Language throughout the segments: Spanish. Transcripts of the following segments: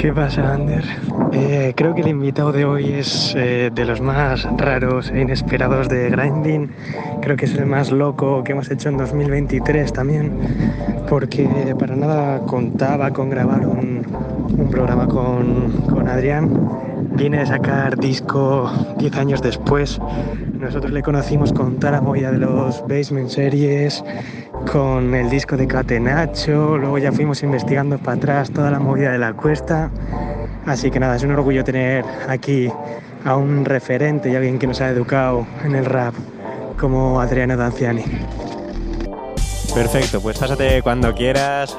¿Qué pasa, Ander? Eh, creo que el invitado de hoy es eh, de los más raros e inesperados de Grinding. Creo que es el más loco que hemos hecho en 2023 también, porque para nada contaba con grabar un, programa con, con Adrián. Viene a sacar disco 10 años después. Nosotros le conocimos con la movida de los Basement Series, con el disco de Catenacho, luego ya fuimos investigando para atrás toda la movida de la cuesta. Así que nada, es un orgullo tener aquí a un referente y alguien que nos ha educado en el rap como Adriano Danciani. Perfecto, pues pásate cuando quieras.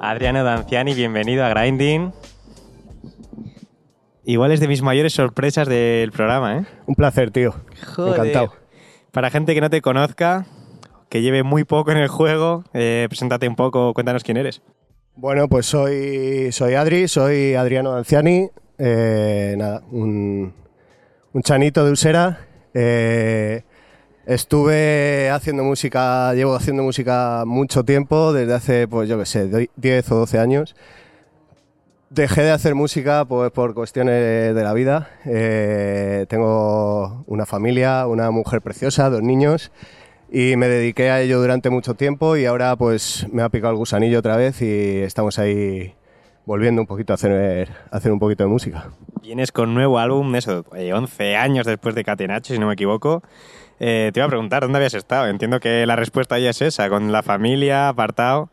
Adriano Danciani, bienvenido a Grinding. Igual es de mis mayores sorpresas del programa, ¿eh? Un placer, tío. Joder. Encantado. Para gente que no te conozca, que lleve muy poco en el juego, eh, preséntate un poco, cuéntanos quién eres. Bueno, pues soy, soy Adri, soy Adriano Anciani. eh, nada, un, un chanito de Usera. Eh, estuve haciendo música, llevo haciendo música mucho tiempo, desde hace, pues yo qué sé, doy- 10 o 12 años. Dejé de hacer música pues, por cuestiones de la vida. Eh, tengo una familia, una mujer preciosa, dos niños y me dediqué a ello durante mucho tiempo y ahora pues me ha picado el gusanillo otra vez y estamos ahí volviendo un poquito a hacer, a hacer un poquito de música. Vienes con nuevo álbum, eso, eh, 11 años después de Catenacho, si no me equivoco. Eh, te iba a preguntar, ¿dónde habías estado? Entiendo que la respuesta ya es esa, con la familia, apartado.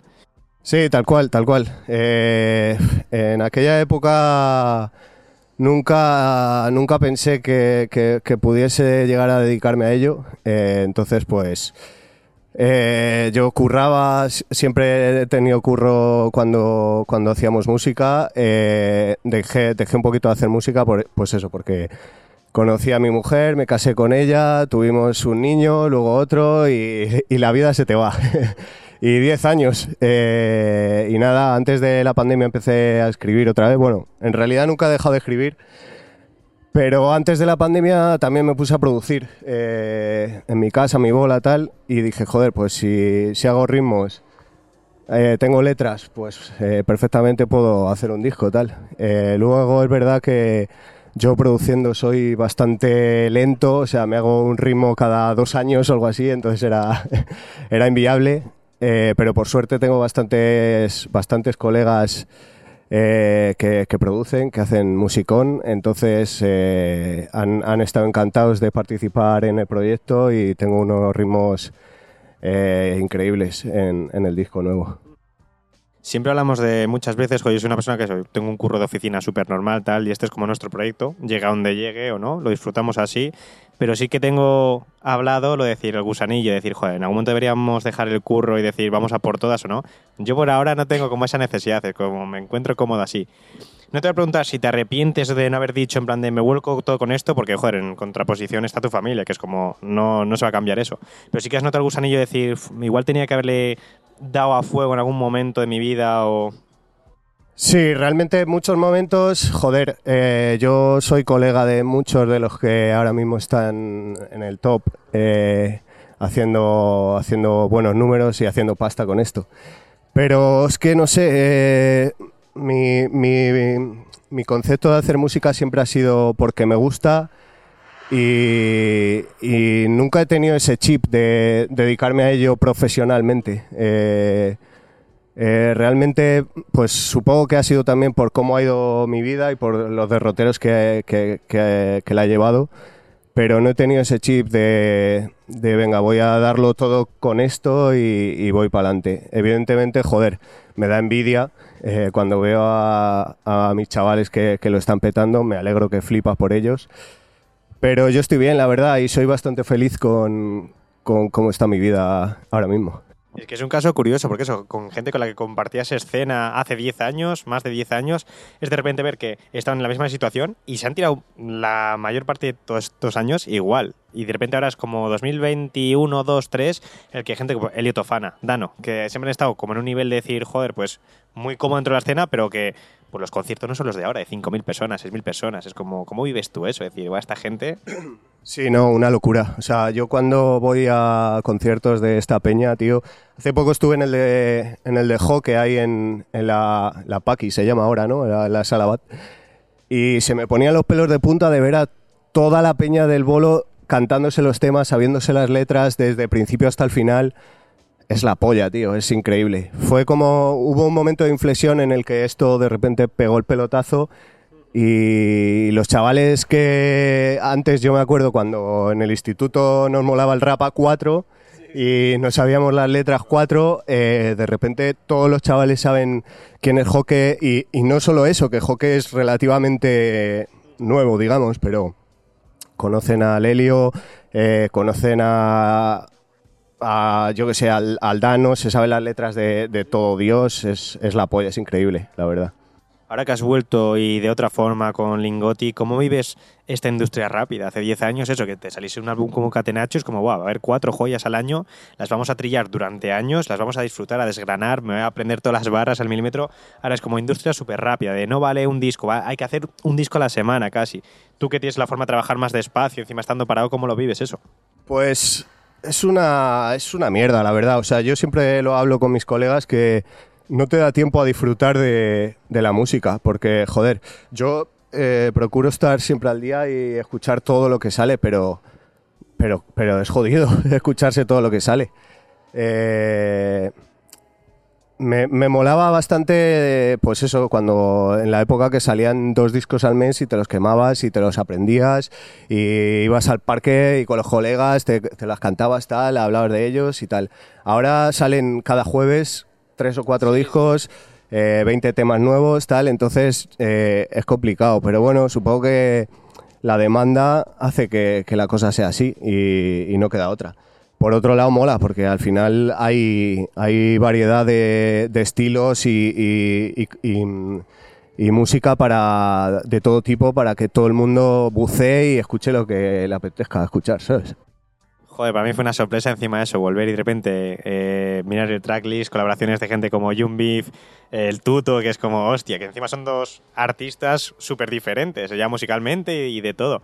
Sí, tal cual, tal cual. Eh, en aquella época nunca, nunca pensé que, que- que pudiese llegar a dedicarme a ello. Eh, entonces, pues eh, yo curraba, siempre he tenido curro cuando, cuando hacíamos música. Eh, dejé, dejé un poquito de hacer música, por, pues eso, porque conocí a mi mujer, me casé con ella, tuvimos un niño, luego otro y, y la vida se te va. y 10 años. eh, y nada, antes de la pandemia empecé a escribir otra vez. Bueno, en realidad nunca he dejado de escribir. Pero antes de la pandemia también me puse a producir eh, en mi casa, mi bola, tal, y dije, joder, pues si, si hago ritmos, eh, tengo letras, pues eh, perfectamente puedo hacer un disco, tal. Eh, luego es verdad que yo produciendo soy bastante lento, o sea, me hago un ritmo cada dos años o algo así, entonces era, era inviable, eh, pero por suerte tengo bastantes, bastantes colegas eh, que, producen, que hacen musicón, entonces eh, han, estado encantados de participar en el proyecto y tengo unos ritmos eh, increíbles en el disco nuevo. Siempre hablamos de muchas veces, yo soy una persona que soy- tengo un curro de oficina súper normal, tal, y este es como nuestro proyecto, llega donde llegue o no, lo disfrutamos así, pero sí que tengo hablado lo de decir el gusanillo, decir, joder, en algún momento deberíamos dejar el curro y decir, vamos a por todas o no. Yo por ahora no tengo como esa necesidad, es como me encuentro cómodo así. No te voy a preguntar si te arrepientes de no haber dicho en plan de me vuelco todo con esto, porque, joder, en contraposición está tu familia, que es como, no, no se va a cambiar eso. Pero sí que has notado el gusanillo de decir, "Uf, igual tenía que haberle dado a fuego en algún momento de mi vida o... Sí, realmente en muchos momentos, joder, eh, yo soy colega de muchos de los que ahora mismo están en el top eh, haciendo, haciendo buenos números y haciendo pasta con esto. Pero es que no sé, eh, mi, mi- mi concepto de hacer música siempre ha sido porque me gusta y, nunca he tenido ese chip de dedicarme a ello profesionalmente. Eh, eh, realmente, pues supongo que ha sido también por cómo ha ido mi vida y por los derroteros que, que- la he llevado, pero no he tenido ese chip de, de venga, voy a darlo todo con esto y, voy para adelante. Evidentemente, joder, me da envidia eh, cuando veo a, a mis chavales que, que lo están petando, me alegro que flipas por ellos, pero yo estoy bien, la verdad, y soy bastante feliz con, con cómo está mi vida ahora mismo. Es que es un caso curioso, porque eso, con gente con la que compartías escena hace 10 años, más de 10 años, es de repente ver que están en la misma situación y se han tirado la mayor parte de todos estos años igual. Y de repente ahora es como 2021, 2, 3, el que hay gente como Elio Tofana, Dano, que siempre han estado como en un nivel de decir, joder, pues muy cómodo dentro de la escena, pero que pues los conciertos no son los de ahora, de 5.000 personas, 6.000 personas. Es como, ¿cómo vives tú eso? Es decir, va esta gente... Sí, no, una locura. O sea, yo cuando voy a conciertos de esta peña, tío, hace poco estuve en el de, en el de que hay en, en la, la Paki, se llama ahora, ¿no? La, la Salabat. Y se me ponían los pelos de punta de ver a toda la peña del bolo cantándose los temas, sabiéndose las letras desde principio hasta el final. Es la polla, tío, es increíble. Fue como, hubo un momento de inflexión en el que esto de repente pegó el pelotazo y los chavales que antes yo me acuerdo cuando en el instituto nos molaba el rap a cuatro y no sabíamos las letras cuatro, eh, de repente todos los chavales saben quién es Joque y, no solo eso, que Joque es relativamente nuevo, digamos, pero conocen a Lelio, eh, conocen a, a, yo que sé, al, al Dano, se saben las letras de, de todo Dios, es, es la polla, es increíble, la verdad. Ahora que has vuelto y de otra forma con Lingotti, ¿cómo vives esta industria rápida? Hace 10 años eso, que te saliese un álbum como Catenacho, es como, wow, va a haber cuatro joyas al año, las vamos a trillar durante años, las vamos a disfrutar, a desgranar, me voy a aprender todas las barras al milímetro. Ahora es como industria súper rápida, de no vale un disco, va- hay que hacer un disco a la semana casi. Tú que tienes la forma de trabajar más despacio, encima estando parado, ¿cómo lo vives eso? Pues es una, es una mierda, la verdad. O sea, yo siempre lo hablo con mis colegas que no te da tiempo a disfrutar de, la música, porque, joder, yo eh, procuro estar siempre al día y escuchar todo lo que sale, pero, pero, pero es jodido escucharse todo lo que sale. Eh, me, me molaba bastante, pues eso, cuando en la época que salían dos discos al mes y te los quemabas y te los aprendías y ibas al parque y con los colegas te, te las cantabas tal, hablabas de ellos y tal. Ahora salen cada jueves tres o cuatro discos, eh, 20 temas nuevos, tal, entonces eh, es complicado, pero bueno, supongo que la demanda hace que, que la cosa sea así y, y no queda otra. Por otro lado, mola, porque al final hay, hay variedad de, de estilos y, y- y- y- y música para, de todo tipo para que todo el mundo bucee y escuche lo que le apetezca escuchar, ¿sabes? Joder, para mí fue una sorpresa encima de eso, volver y de repente eh, mirar el tracklist, colaboraciones de gente como Beef, el Tuto, que es como, hostia, que encima son dos artistas súper diferentes, ya musicalmente y de todo.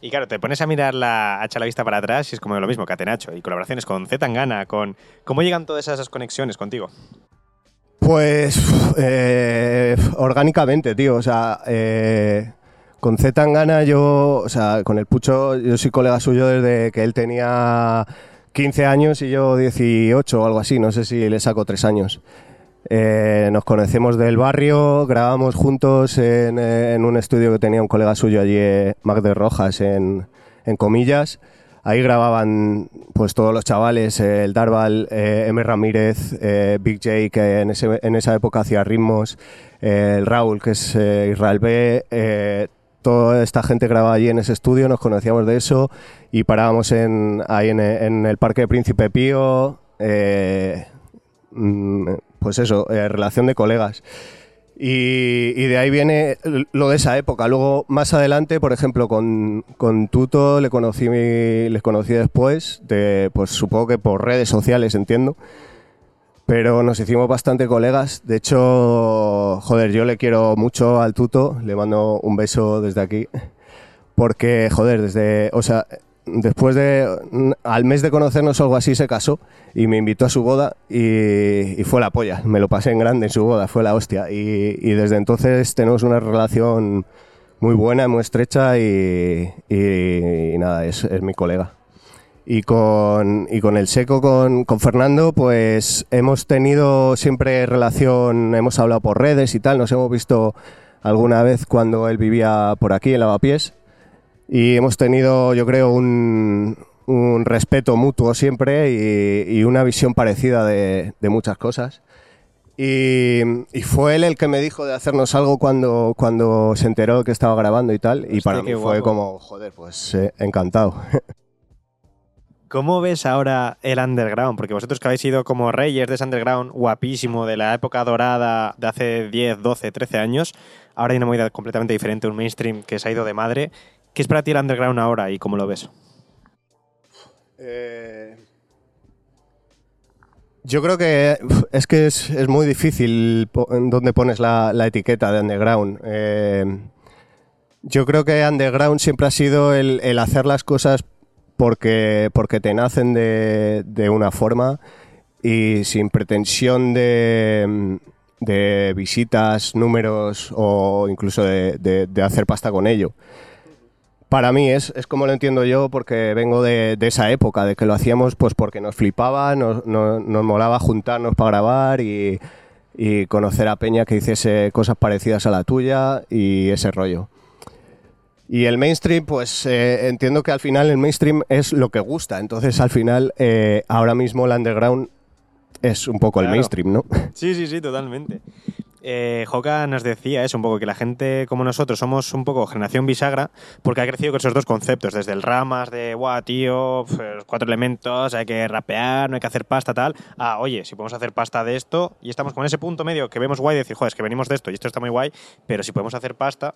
Y claro, te pones a mirar la, a echar la vista para atrás y es como lo mismo, Catenacho, y colaboraciones con Z Tangana, con... ¿Cómo llegan todas esas conexiones contigo? Pues eh, orgánicamente, tío. O sea, eh, con Z Tangana yo, o sea, con el Pucho, yo soy colega suyo desde que él tenía 15 años y yo 18 o algo así. No sé si le saco tres años. Eh, nos conocemos del barrio, grabamos juntos en, un estudio que tenía un colega suyo allí, eh, Mac de Rojas, en, en Comillas. Ahí grababan pues todos los chavales, eh, el Darval, eh, M. Ramírez, Big J, que en, ese- en esa época hacía ritmos, el Raúl, que es Israel B. toda esta gente grababa allí en ese estudio, nos conocíamos de eso y parábamos en, ahí en, el Parque Príncipe Pío. eh, mm, pues eso, eh, relación de colegas. Y, de ahí viene lo de esa época. Luego, más adelante, por ejemplo, con, Tuto le conocí, les conocí después, de, pues supongo que por redes sociales, entiendo. Pero nos hicimos bastante colegas. De hecho, joder, yo le quiero mucho al Tuto, le mando un beso desde aquí. Porque, joder, desde, o sea, después de, al mes de conocernos o algo así, se casó y me invitó a su boda y, y fue la polla. Me lo pasé en grande en su boda, fue la hostia. Y, y desde entonces tenemos una relación muy buena, muy estrecha y, y- nada, es, es mi colega. Y con, y con el seco, con, con Fernando, pues hemos tenido siempre relación, hemos hablado por redes y tal, nos hemos visto alguna vez cuando él vivía por aquí en Lavapiés y hemos tenido, yo creo, un, un respeto mutuo siempre y, y una visión parecida de, de muchas cosas. Y, y fue él el que me dijo de hacernos algo cuando, cuando se enteró que estaba grabando y tal. Y Hostia, para mí fue guapo. como, joder, pues eh, encantado. ¿Cómo ves ahora el underground? Porque vosotros que habéis sido como reyes de ese underground guapísimo de la época dorada de hace 10, 12, 13 años, ahora hay una movida completamente diferente, un mainstream que se ha ido de madre. ¿Qué es para ti el underground ahora y cómo lo ves? Eh, Yo creo que es que es, muy difícil en dónde pones la, etiqueta de underground. Eh, yo creo que underground siempre ha sido el hacer las cosas porque, porque te nacen de, de una forma y sin pretensión de, de visitas, números o incluso de, de- hacer pasta con ello. Para mí es, es como lo entiendo yo porque vengo de, de esa época, de que lo hacíamos pues porque nos flipaba, nos, nos- nos molaba juntarnos para grabar y, y conocer a Peña que hiciese cosas parecidas a la tuya y ese rollo. Y el mainstream, pues eh, entiendo que al final el mainstream es lo que gusta. Entonces al final, eh, ahora mismo el underground es un poco el mainstream, ¿no? Sí, sí, sí, totalmente. Eh, Joka nos decía eso, un poco que la gente como nosotros somos un poco generación bisagra porque ha crecido con esos dos conceptos, desde el ramas de, guau, tío, los cuatro elementos, hay que rapear, no hay que hacer pasta, tal, a, oye, si podemos hacer pasta de esto y estamos con ese punto medio que vemos guay, de decir, joder, es que venimos de esto y esto está muy guay, pero si podemos hacer pasta,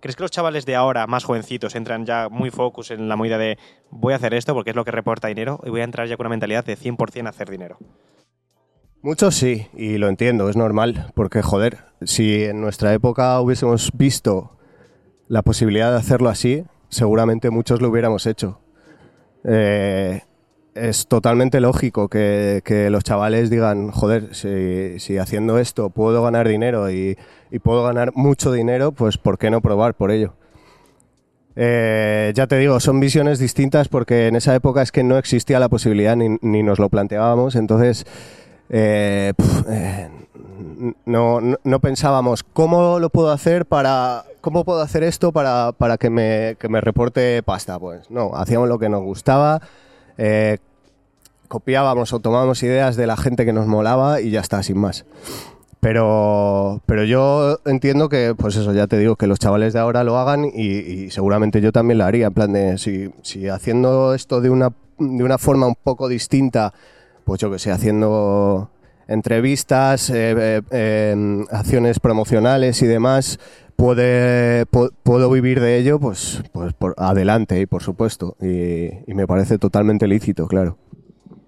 ¿Crees que los chavales de ahora, más jovencitos, entran ya muy focus en la movida de voy a hacer esto porque es lo que reporta dinero y voy a entrar ya con una mentalidad de 100% a hacer dinero? Muchos sí, y lo entiendo, es normal, porque joder, si en nuestra época hubiésemos visto la posibilidad de hacerlo así, seguramente muchos lo hubiéramos hecho. Eh, es totalmente lógico que, que los chavales digan, joder, si, haciendo esto puedo ganar dinero y, puedo ganar mucho dinero, pues ¿por qué no probar por ello? Eh, ya te digo, son visiones distintas porque en esa época es que no existía la posibilidad ni, ni nos lo planteábamos, entonces eh, eh, no, no, pensábamos cómo lo puedo hacer para cómo puedo hacer esto para, para que, me, que me reporte pasta. Pues no, hacíamos lo que nos gustaba, copiábamos o tomábamos ideas de la gente que nos molaba y ya está, sin más. Pero, pero yo entiendo que, pues eso, ya te digo, que los chavales de ahora lo hagan y, seguramente yo también lo haría. En plan de, si, si haciendo esto de una, de una forma un poco distinta, pues yo que sé, haciendo entrevistas, eh, eh, eh, acciones promocionales y demás, puede, pu- puedo vivir de ello, pues, pues por, adelante, y por supuesto. Y me parece totalmente lícito, claro.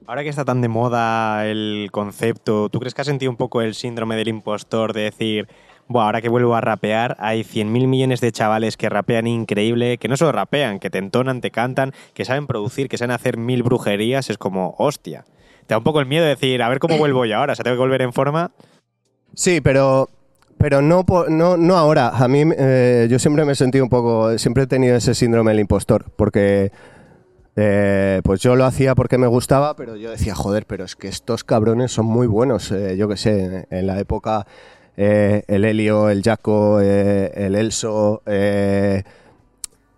Ahora que está tan de moda el concepto, ¿tú crees que has sentido un poco el síndrome del impostor de decir, Buah, ahora que vuelvo a rapear, hay 100.000 millones de chavales que rapean increíble, que no solo rapean, que te entonan, te cantan, que saben producir, que saben hacer mil brujerías, es como, hostia. Te da un poco el miedo de decir, a ver cómo vuelvo yo ahora, o sea, tengo que volver en forma. Sí, pero, pero no, no, no ahora. A mí, eh, yo siempre me he sentido un poco, siempre he tenido ese síndrome del impostor, porque eh, pues yo lo hacía porque me gustaba, pero yo decía, joder, pero es que estos cabrones son muy buenos. eh, yo qué sé, en, en la época eh, el Helio, el Jaco, eh, el Elso, eh,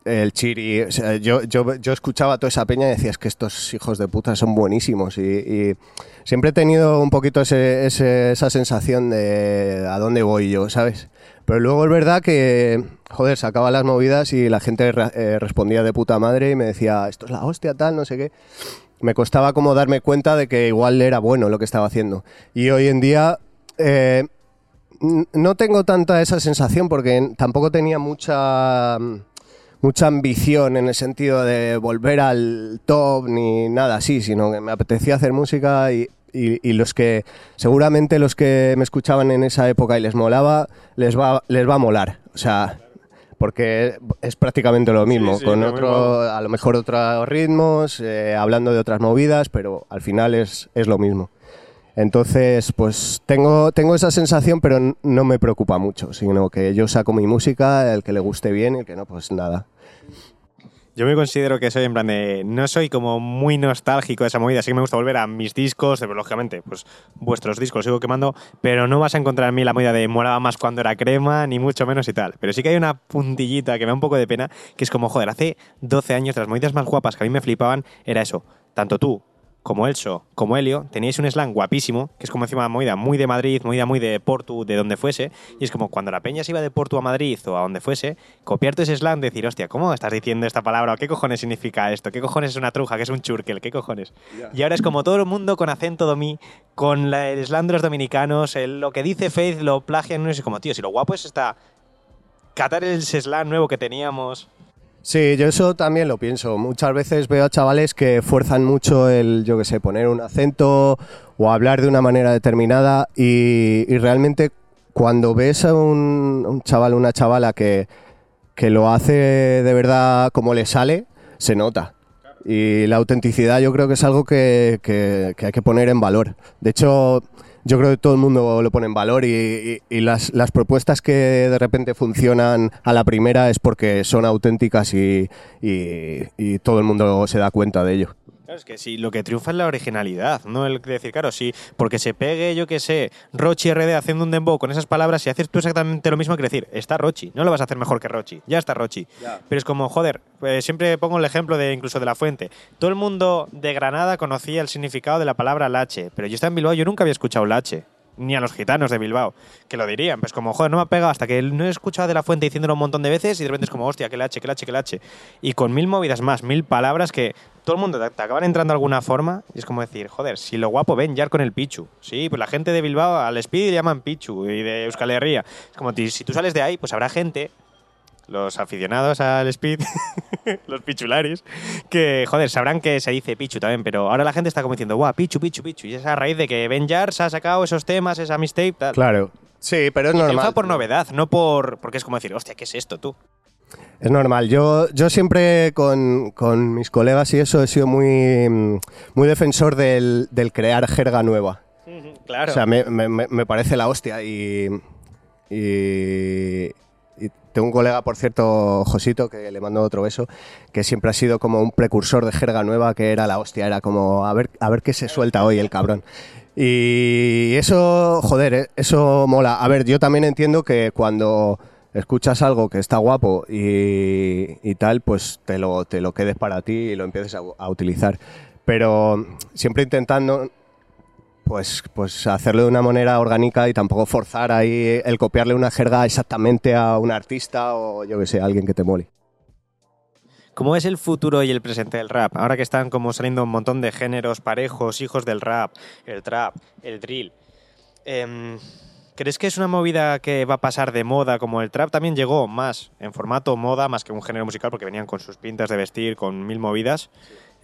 el Chiri. O sea, yo, yo, yo escuchaba toda esa peña y decía, es que estos hijos de puta son buenísimos. Y, y siempre he tenido un poquito ese- ese- esa sensación de a dónde voy yo, ¿sabes? Pero luego es verdad que, joder, sacaba las movidas y la gente eh, respondía de puta madre y me decía, esto es la hostia, tal, no sé qué. Me costaba como darme cuenta de que igual era bueno lo que estaba haciendo. Y hoy en día eh, no tengo tanta esa sensación porque tampoco tenía mucha mucha ambición en el sentido de volver al top ni nada así, sino que me apetecía hacer música y, y- y los que, seguramente los que me escuchaban en esa época y les molaba, les va, les va a molar. O sea, porque es prácticamente lo mismo, sí, con otro, a lo mejor otros ritmos, eh, hablando de otras movidas, pero al final es, es lo mismo. Entonces, pues tengo, tengo esa sensación, pero no me preocupa mucho, sino que yo saco mi música, el que le guste bien y el que no, pues nada. Yo me considero que soy en plan de. No soy como muy nostálgico de esa movida, sí que me gusta volver a mis discos, pero lógicamente, pues vuestros discos sigo quemando, pero no vas a encontrar en mí la movida de molaba más cuando era crema, ni mucho menos y tal. Pero sí que hay una puntillita que me da un poco de pena, que es como, joder, hace 12 años de las movidas más guapas que a mí me flipaban era eso. Tanto tú como Elso, como Helio, teníais un slang guapísimo, que es como encima movida muy de Madrid, movida muy de Portu, de donde fuese, y es como cuando la peña se iba de Portu a Madrid o a donde fuese, copiar todo ese slang, decir, hostia, ¿cómo estás diciendo esta palabra? ¿O ¿Qué cojones significa esto? ¿Qué cojones es una truja? ¿Qué es un churkel? ¿Qué cojones? Y ahora es como todo el mundo con acento domí, con la- el slang de los dominicanos, el- lo que dice Faith lo plagian, no es como, tío, si lo guapo es esta... Catar el slang nuevo que teníamos. Sí, yo eso también lo pienso. Muchas veces veo a chavales que fuerzan mucho el, yo qué sé, poner un acento o hablar de una manera determinada y, y realmente cuando ves a un, chaval o una chavala que, que lo hace de verdad como le sale, se nota. Y la autenticidad yo creo que es algo que- que hay que poner en valor. De hecho, yo creo que todo el mundo lo pone en valor y, las, las propuestas que de repente funcionan a la primera es porque son auténticas y- y todo el mundo se da cuenta de ello. Claro, es que sí, lo que triunfa es la originalidad, no el decir, claro, sí, porque se pegue, yo qué sé, Rochi RD haciendo un dembow con esas palabras y haces tú exactamente lo mismo que decir, está Rochi, no lo vas a hacer mejor que Rochi, ya está Rochi. Pero es como, joder, pues siempre pongo el ejemplo de incluso de la fuente. Todo el mundo de Granada conocía el significado de la palabra lache, pero yo estaba en Bilbao, yo nunca había escuchado lache. Ni a los gitanos de Bilbao, que lo dirían. Pues como, joder, no me ha pegado hasta que no he escuchado de la fuente diciéndolo un montón de veces y de repente es como, hostia, que lache, que lache, que lache. Y con mil movidas más, mil palabras que todo el mundo te, te acaban entrando de alguna forma y es como decir, joder, si lo guapo ven ya con el Pichu. Sí, pues la gente de Bilbao al Speed le llaman Pichu y de Euskal Herria. Es como, si tú sales de ahí, pues habrá gente, los aficionados al Speed, los pichularis, que, joder, sabrán que se dice Pichu también, pero ahora la gente está como diciendo, guau, Pichu, Pichu, Pichu. Y es a raíz de que Ben Jars ha sacado esos temas, esa mixtape, tal. Claro. Sí, pero es Y normal. por novedad, no por. Porque es como decir, hostia, ¿qué es esto tú? Es normal. Yo, yo siempre con, con mis colegas y eso he sido muy, mm, muy defensor del, del crear jerga nueva. Claro. O sea, me, me- parece la hostia y tengo un colega, por cierto, Josito, que le mando otro beso, que siempre ha sido como un precursor de jerga nueva que era la hostia, era como a ver, a ver qué se suelta hoy el cabrón. Y eso, joder, eh, eso mola. A ver, yo también entiendo que cuando escuchas algo que está guapo y, tal, pues te lo, te lo quedes para ti y lo empieces a utilizar. Pero siempre intentando pues, pues hacerlo de una manera orgánica y tampoco forzar ahí el copiarle una jerga exactamente a un artista o yo que sé, a alguien que te mole. ¿Cómo es el futuro y el presente del rap? Ahora que están como saliendo un montón de géneros parejos, hijos del rap, el trap, el drill. Em, ¿Crees que es una movida que va a pasar de moda como el trap también llegó más en formato moda más que un género musical porque venían con sus pintas de vestir, con mil movidas?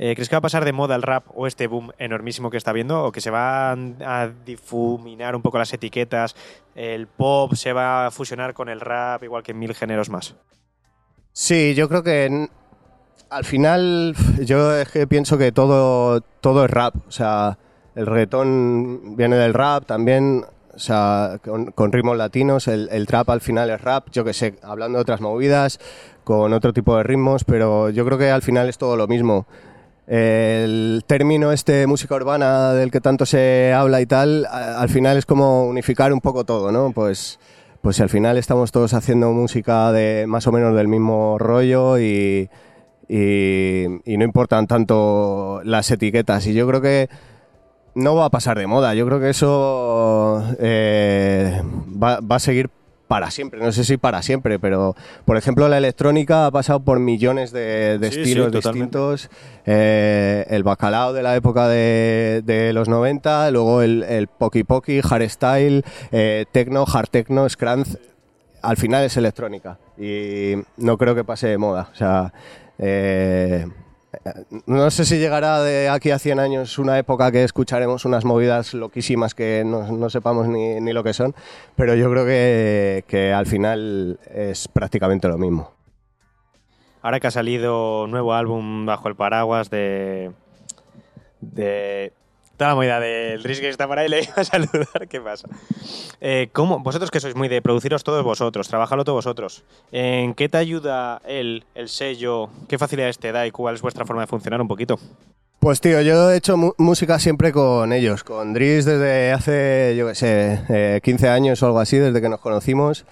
Eh, ¿Crees que va a pasar de moda el rap o este boom enormísimo que está viendo? ¿O que se van a difuminar un poco las etiquetas? ¿El pop se va a fusionar con el rap igual que mil géneros más? Sí, yo creo que al final yo pienso que todo, todo es rap. O sea, el reggaetón viene del rap también. O sea, con, con ritmos latinos, el, el trap al final es rap, yo que sé, hablando de otras movidas, con otro tipo de ritmos, pero yo creo que al final es todo lo mismo. El término este música urbana del que tanto se habla y tal, al final es como unificar un poco todo, ¿no? Pues, pues al final estamos todos haciendo música de más o menos del mismo rollo y, y, y no importan tanto las etiquetas. Y yo creo que no va a pasar de moda. Yo creo que eso eh, va, va a seguir para siempre. No sé si para siempre, pero por ejemplo la electrónica ha pasado por millones de, de Sí, sí, estilos distintos. Eh, el bacalao de la época de, de los 90, luego el, el poki poki, hardstyle, eh, techno, hard techno, scrunch. Al final es electrónica y no creo que pase de moda. O sea, eh, no sé si llegará de aquí a 100 años una época que escucharemos unas movidas loquísimas que no, no sepamos ni, ni lo que son, pero yo creo que, que al final es prácticamente lo mismo. Ahora que ha salido nuevo álbum bajo el paraguas de. de. La movida del Risk que está por ahí, le iba a saludar. ¿Qué pasa? Eh, ¿cómo, vosotros que sois muy de produciros todos vosotros, trabajarlo todos vosotros, ¿en qué te ayuda el, el sello? ¿Qué facilidades te da y cuál es vuestra forma de funcionar un poquito? Pues tío, yo he hecho música siempre con ellos, con Driss desde hace, yo qué sé, eh, 15 años o algo así, desde que nos conocimos.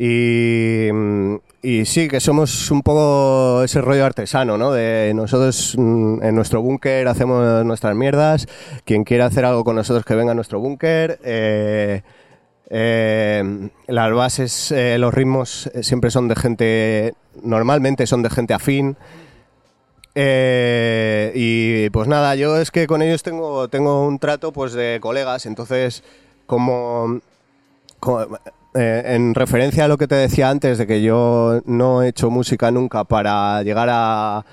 Y, mm, y sí, que somos un poco ese rollo artesano, ¿no? De nosotros mm, en nuestro búnker hacemos nuestras mierdas, quien quiera hacer algo con nosotros que venga a nuestro búnker. eh, eh, las bases, eh, los ritmos siempre son de gente, normalmente son de gente afín. Y pues nada, yo es que con ellos tengo, tengo un trato pues de colegas, entonces como, co- eh, en referencia a lo que te decía antes de que yo no he hecho música nunca para llegar a,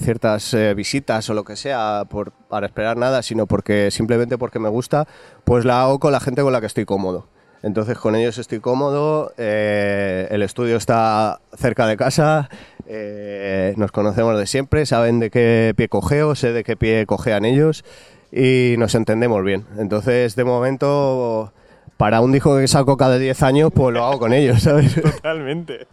ciertas eh, visitas o lo que sea para esperar nada, sino porque simplemente porque me gusta, pues la hago con la gente con la que estoy cómodo. Entonces con ellos estoy cómodo, eh, el estudio está cerca de casa, nos conocemos de siempre, saben de qué pie cogeo, sé de qué pie cojean ellos y nos entendemos bien. Entonces de momento, para un disco que saco cada 10 años, pues lo hago con ellos, ¿sabes? Totalmente.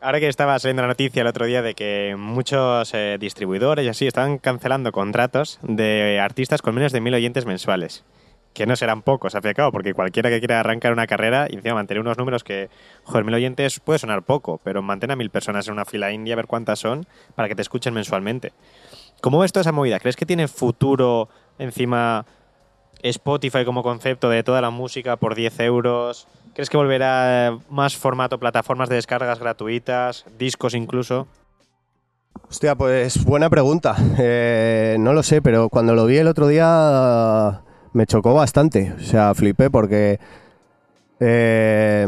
Ahora que estaba saliendo la noticia el otro día de que muchos eh, distribuidores y así estaban cancelando contratos de artistas con menos de mil oyentes mensuales que no serán pocos, al fin y al cabo, porque cualquiera que quiera arrancar una carrera y encima mantener unos números que, joder, mil oyentes puede sonar poco, pero mantén a mil personas en una fila india a ver cuántas son para que te escuchen mensualmente. ¿Cómo ves toda esa movida? ¿Crees que tiene futuro encima Spotify como concepto de toda la música por 10 euros? ¿Crees que volverá más formato plataformas de descargas gratuitas, discos incluso? Hostia, pues buena pregunta. Eh, no lo sé, pero cuando lo vi el otro día me chocó bastante. O sea, flipé porque eh,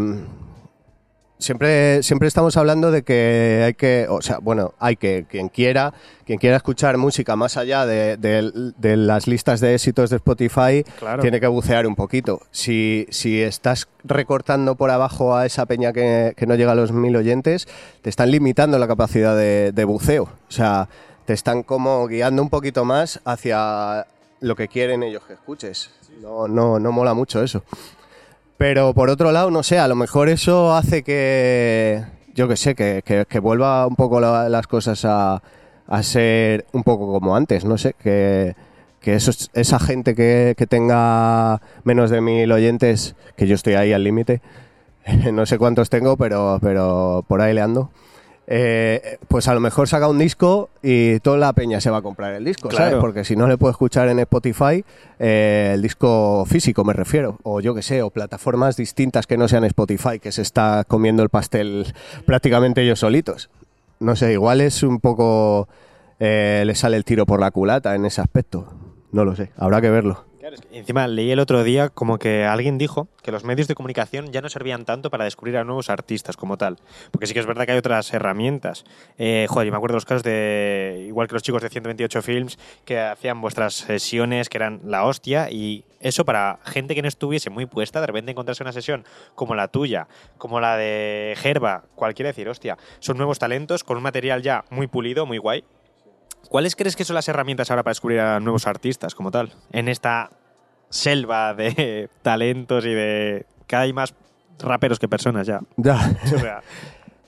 siempre, siempre estamos hablando de que hay que, o sea, bueno, hay que, quien quiera, quien quiera escuchar música más allá de, de, las listas de éxitos de Spotify, tiene que bucear un poquito. Si, si estás recortando por abajo a esa peña que, que no llega a los mil oyentes, te están limitando la capacidad de, de buceo. O sea, te están como guiando un poquito más hacia lo que quieren ellos que escuches. No, no, no mola mucho eso. Pero por otro lado, no sé, a lo mejor eso hace que, yo que sé, que, que, vuelva un poco las cosas a, a, ser un poco como antes, no sé, que, que eso, esa gente que, que tenga menos de mil oyentes, que yo estoy ahí al límite, no sé cuántos tengo, pero, pero por ahí le ando. Eh, pues a lo mejor saca un disco y toda la peña se va a comprar el disco, ¿sabes? Porque si no le puedo escuchar en Spotify, eh, el disco físico me refiero, o yo que sé, o plataformas distintas que no sean Spotify, que se está comiendo el pastel prácticamente ellos solitos. No sé, igual es un poco... Eh, le sale el tiro por la culata en ese aspecto. No lo sé, habrá que verlo encima leí el otro día como que alguien dijo que los medios de comunicación ya no servían tanto para descubrir a nuevos artistas como tal. Porque sí que es verdad que hay otras herramientas. Eh, joder, yo me acuerdo los casos de, igual que los chicos de 128 Films, que hacían vuestras sesiones que eran la hostia y eso para gente que no estuviese muy puesta, de repente encontrarse una sesión como la tuya, como la de Gerba, cualquiera decir, hostia, son nuevos talentos con un material ya muy pulido, muy guay. ¿Cuáles crees que son las herramientas ahora para descubrir a nuevos artistas como tal? En esta selva de talentos y de... Cada hay más raperos que personas ya. Ya.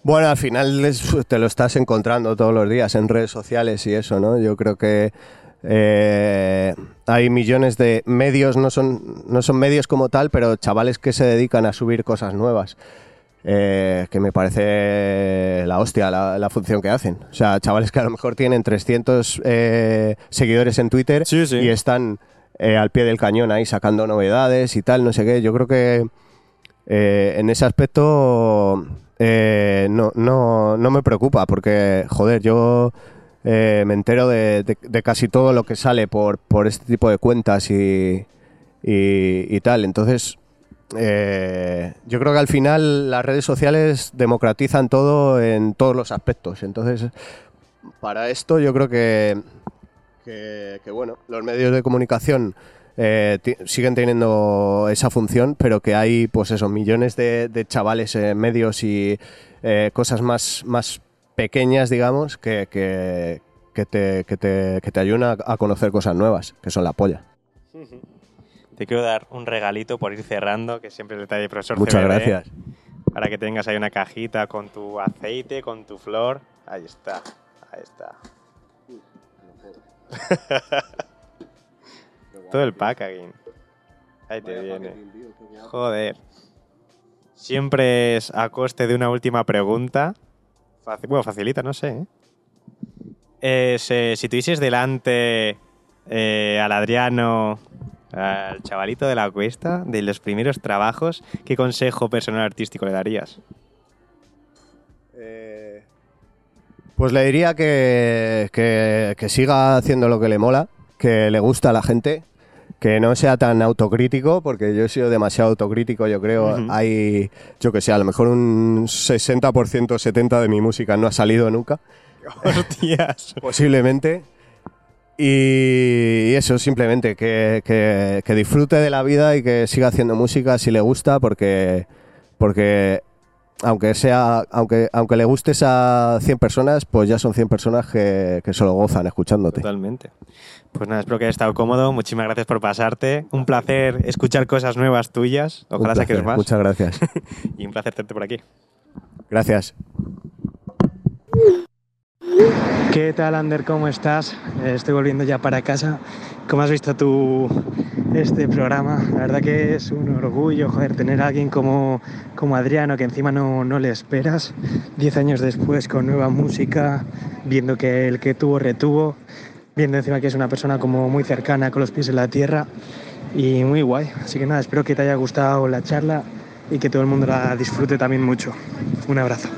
bueno, al final te lo estás encontrando todos los días en redes sociales y eso, ¿no? Yo creo que eh, hay millones de medios, no son, no son medios como tal, pero chavales que se dedican a subir cosas nuevas. Eh, que me parece la hostia la, función que hacen. O sea, chavales que a lo mejor tienen 300 eh, seguidores en Twitter y están eh, al pie del cañón ahí sacando novedades y tal, no sé qué. Yo creo que eh, en ese aspecto eh, no, no, no, me preocupa porque, joder, yo me entero de, casi todo lo que sale por, por este tipo de cuentas y, y, tal. Entonces, yo creo que al final las redes sociales democratizan todo en todos los aspectos. Entonces, para esto yo creo que que, bueno, los medios de comunicación eh, siguen teniendo esa función, pero que hay, pues eso, millones de, chavales en medios y eh, cosas más, más pequeñas, digamos, que, que, te, que, te, que te ayudan a conocer cosas nuevas, que son la polla. Te quiero dar un regalito por ir cerrando, que siempre le trae profesor Muchas gracias. Para que tengas ahí una cajita con tu aceite, con tu flor. Ahí está, ahí está. Todo el packaging. Ahí te viene. Joder. Siempre es a coste de una última pregunta. bueno, facilita, no sé. ¿eh? Eh, si tuvieses delante eh, al Adriano, al chavalito de la cuesta, de los primeros trabajos, ¿qué consejo personal artístico le darías? Pues le diría que, que, siga haciendo lo que le mola, que le gusta a la gente, que no sea tan autocrítico, porque yo he sido demasiado autocrítico, yo creo. Hay, yo que sé, a lo mejor un 60%, 70% de mi música no ha salido nunca. Hostias. Posiblemente. Y eso, simplemente, que, que- que disfrute de la vida y que siga haciendo música si le gusta, porque, porque aunque sea, aunque, aunque le gustes a 100 personas, pues ya son 100 personas que, que solo gozan escuchándote. Totalmente. Pues nada, espero que hayas estado cómodo. Muchísimas gracias por pasarte. Un placer escuchar cosas nuevas tuyas. Un Ojalá saques placer, más. Muchas gracias. Y un placer tenerte por aquí. Gracias. ¿Qué tal, Ander? ¿Cómo estás? Eh, Estoy volviendo ya para casa. ¿Cómo has visto tú este programa? La verdad que es un orgullo, tener a alguien como, como Adriano, que encima no, no le esperas. Diez años después, con nueva música, viendo que el que tuvo, retuvo. Viendo encima que es una persona como muy cercana, con los pies en la tierra. Y muy guay. Así que nada, espero que te haya gustado la charla y que todo el mundo la disfrute también mucho. Un abrazo.